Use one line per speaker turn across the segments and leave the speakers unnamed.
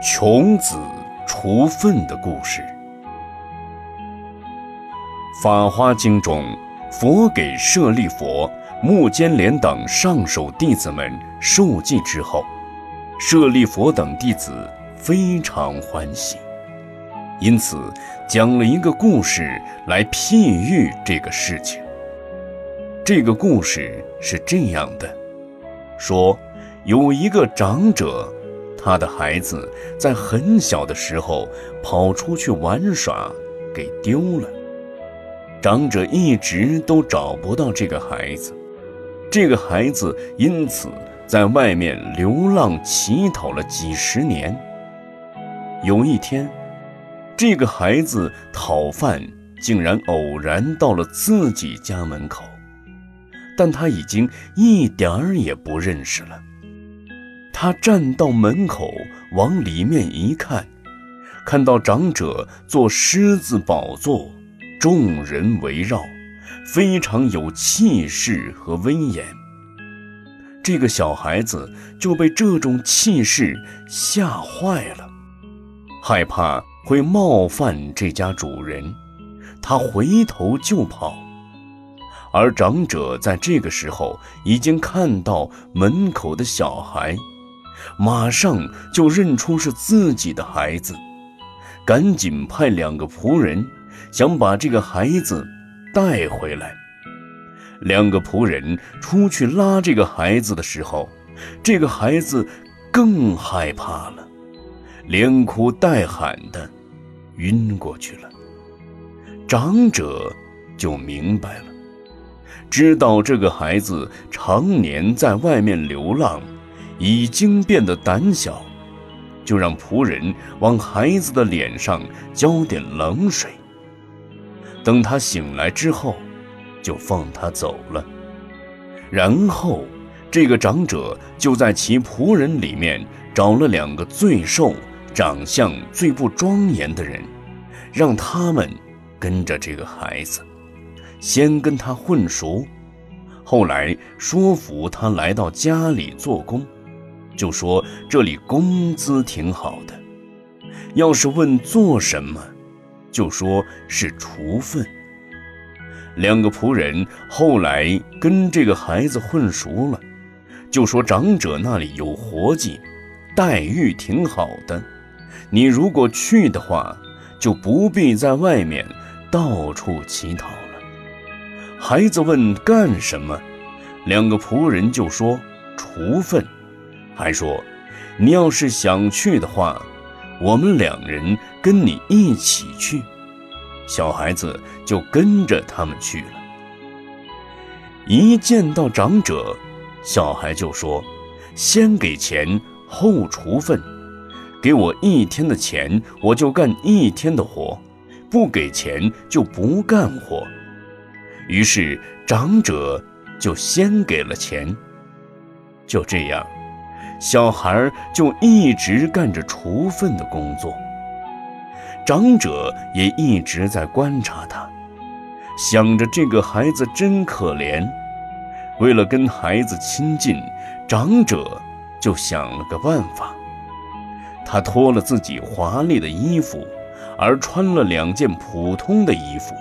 穷子除粪的故事，《法华经》中，佛给舍利佛、目犍连等上首弟子们受记之后，舍利佛等弟子非常欢喜，因此讲了一个故事来譬喻这个事情。这个故事是这样的：说有一个长者。他的孩子在很小的时候跑出去玩耍，给丢了。长者一直都找不到这个孩子，这个孩子因此在外面流浪乞讨了几十年。有一天，这个孩子讨饭，竟然偶然到了自己家门口，但他已经一点儿也不认识了。他站到门口，往里面一看，看到长者坐狮子宝座，众人围绕，非常有气势和威严。这个小孩子就被这种气势吓坏了，害怕会冒犯这家主人，他回头就跑。而长者在这个时候已经看到门口的小孩。马上就认出是自己的孩子，赶紧派两个仆人想把这个孩子带回来。两个仆人出去拉这个孩子的时候，这个孩子更害怕了，连哭带喊的晕过去了。长者就明白了，知道这个孩子常年在外面流浪。已经变得胆小，就让仆人往孩子的脸上浇点冷水。等他醒来之后，就放他走了。然后，这个长者就在其仆人里面找了两个最瘦、长相最不庄严的人，让他们跟着这个孩子，先跟他混熟，后来说服他来到家里做工。就说这里工资挺好的，要是问做什么，就说是除粪。两个仆人后来跟这个孩子混熟了，就说长者那里有活计，待遇挺好的，你如果去的话，就不必在外面到处乞讨了。孩子问干什么，两个仆人就说除粪。还说：“你要是想去的话，我们两人跟你一起去。”小孩子就跟着他们去了。一见到长者，小孩就说：“先给钱，后除粪。给我一天的钱，我就干一天的活；不给钱，就不干活。”于是长者就先给了钱。就这样。小孩就一直干着除粪的工作，长者也一直在观察他，想着这个孩子真可怜。为了跟孩子亲近，长者就想了个办法，他脱了自己华丽的衣服，而穿了两件普通的衣服，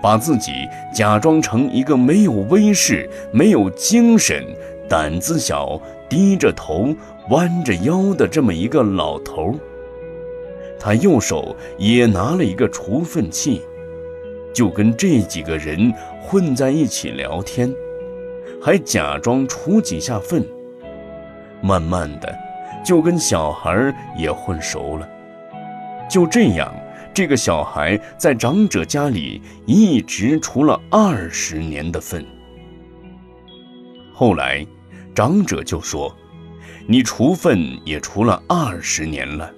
把自己假装成一个没有威势、没有精神。胆子小、低着头、弯着腰的这么一个老头，他右手也拿了一个除粪器，就跟这几个人混在一起聊天，还假装除几下粪。慢慢的，就跟小孩也混熟了。就这样，这个小孩在长者家里一直除了二十年的粪。后来。长者就说：“你除粪也除了二十年了，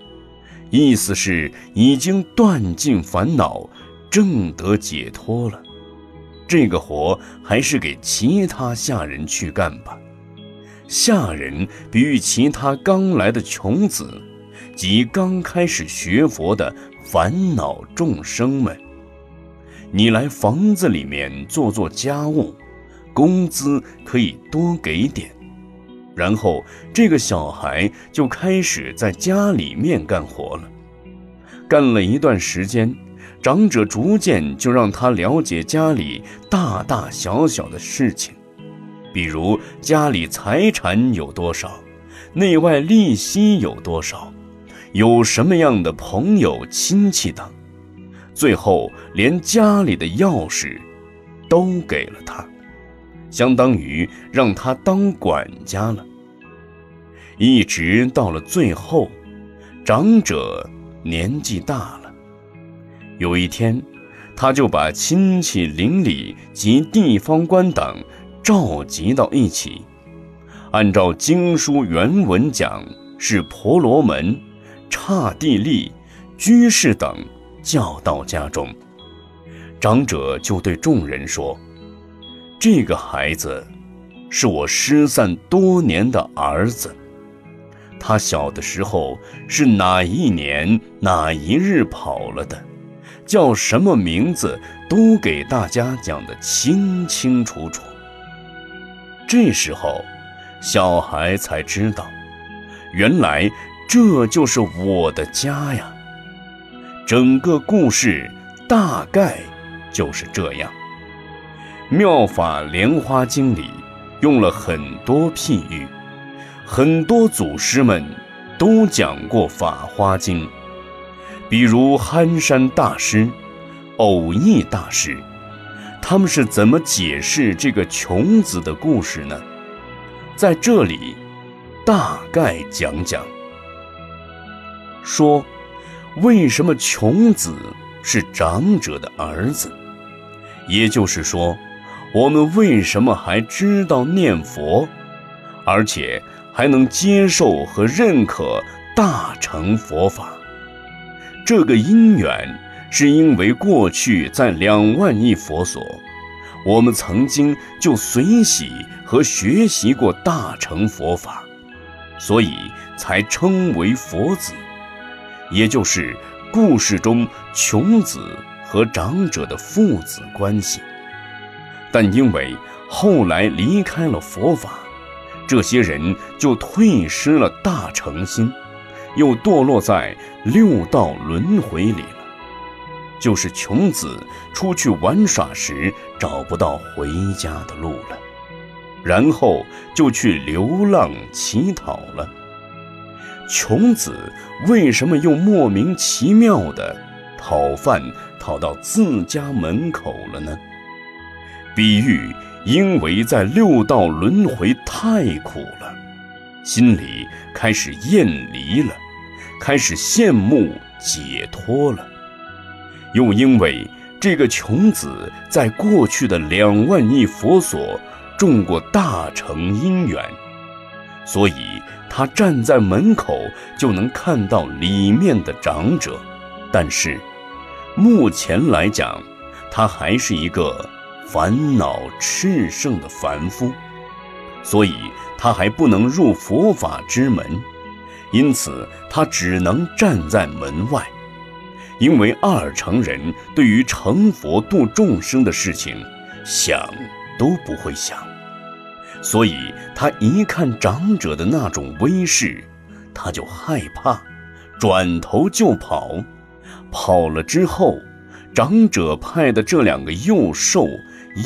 意思是已经断尽烦恼，正得解脱了。这个活还是给其他下人去干吧。下人比喻其他刚来的穷子，及刚开始学佛的烦恼众生们。你来房子里面做做家务，工资可以多给点。”然后这个小孩就开始在家里面干活了。干了一段时间，长者逐渐就让他了解家里大大小小的事情，比如家里财产有多少，内外利息有多少，有什么样的朋友亲戚等，最后连家里的钥匙都给了他，相当于让他当管家了。一直到了最后，长者。年纪大了，有一天，他就把亲戚邻里及地方官等召集到一起，按照经书原文讲，是婆罗门、刹帝利、居士等叫到家中。长者就对众人说：“这个孩子，是我失散多年的儿子。”他小的时候是哪一年哪一日跑了的，叫什么名字都给大家讲得清清楚楚。这时候，小孩才知道，原来这就是我的家呀。整个故事大概就是这样。《妙法莲花经》里用了很多譬喻。很多祖师们都讲过《法华经》，比如憨山大师、偶益大师，他们是怎么解释这个穷子的故事呢？在这里，大概讲讲，说为什么穷子是长者的儿子，也就是说，我们为什么还知道念佛，而且。还能接受和认可大乘佛法，这个因缘是因为过去在两万亿佛所，我们曾经就随喜和学习过大乘佛法，所以才称为佛子，也就是故事中穷子和长者的父子关系。但因为后来离开了佛法。这些人就退失了大诚心，又堕落在六道轮回里了。就是穷子出去玩耍时找不到回家的路了，然后就去流浪乞讨了。穷子为什么又莫名其妙的讨饭讨到自家门口了呢？比喻。因为在六道轮回太苦了，心里开始厌离了，开始羡慕解脱了。又因为这个穷子在过去的两万亿佛所种过大成因缘，所以他站在门口就能看到里面的长者。但是，目前来讲，他还是一个。烦恼炽盛的凡夫，所以他还不能入佛法之门，因此他只能站在门外。因为二成人对于成佛度众生的事情，想都不会想，所以他一看长者的那种威势，他就害怕，转头就跑。跑了之后，长者派的这两个幼兽。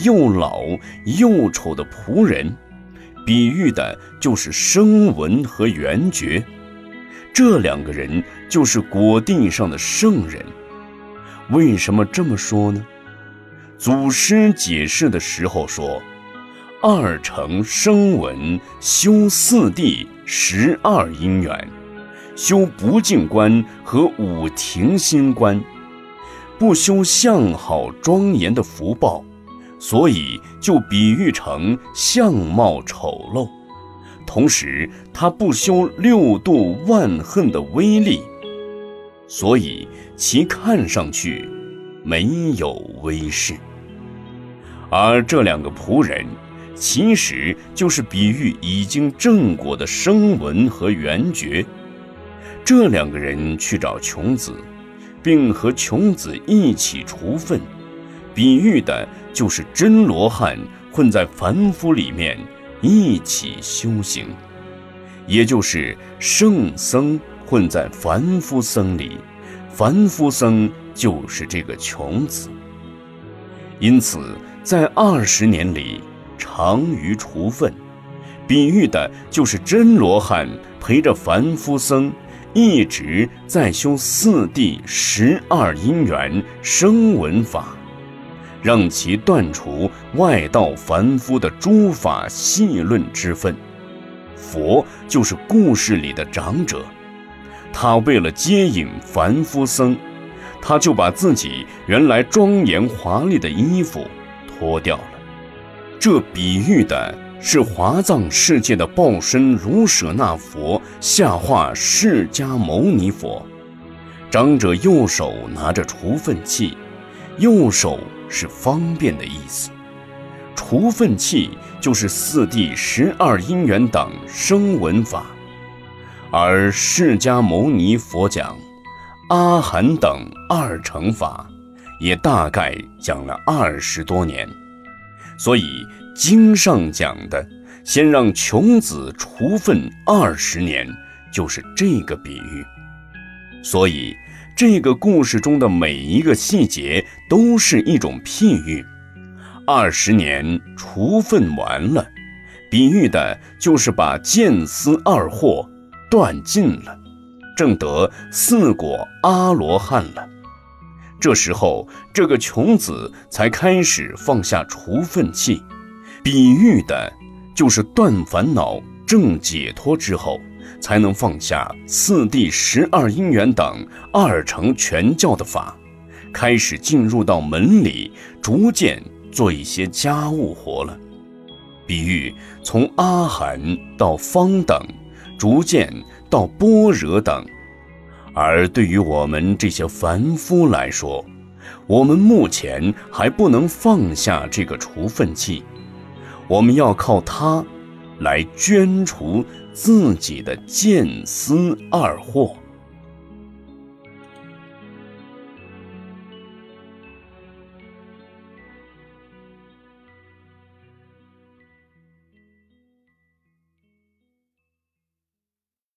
又老又丑的仆人，比喻的就是声闻和缘觉，这两个人就是果地上的圣人。为什么这么说呢？祖师解释的时候说：“二乘声闻修四谛十二因缘，修不净观和五停心观，不修相好庄严的福报。”所以就比喻成相貌丑陋，同时他不修六度万恨的威力，所以其看上去没有威势。而这两个仆人，其实就是比喻已经正果的声闻和缘觉。这两个人去找穷子，并和穷子一起除粪。比喻的就是真罗汉混在凡夫里面一起修行。也就是圣僧混在凡夫僧里，凡夫僧就是这个穷子。因此，在二十年里，长于除粪，比喻的就是真罗汉陪着凡夫僧，一直在修四谛十二因缘声闻法，让其断除外道凡夫的诸法细论之分。佛就是故事里的长者，他为了接引凡夫僧。他就把自己原来庄严华丽的衣服脱掉了，这比喻的是华藏世界的报身卢舍那佛下化释迦牟尼佛。长者右手拿着除粪器，右手是方便的意思。除粪器就是四谛十二因缘等声闻法，而释迦牟尼佛讲。阿含等二乘法，也大概讲了二十多年，所以经上讲的“先让穷子除粪二十年”，就是这个比喻。所以这个故事中的每一个细节都是一种譬喻。二十年除粪完了，比喻的就是把见思二惑断尽了。正得四果阿罗汉了，这时候这个穷子才开始放下除粪器，比喻的就是断烦恼、正解脱之后，才能放下四谛十二因缘等二乘全教的法，开始进入到门里，逐渐做一些家务活了。比喻从阿含到方等，逐渐。到般若等，而对于我们这些凡夫来说，我们目前还不能放下这个除粪器，我们要靠它来捐除自己的见思二货。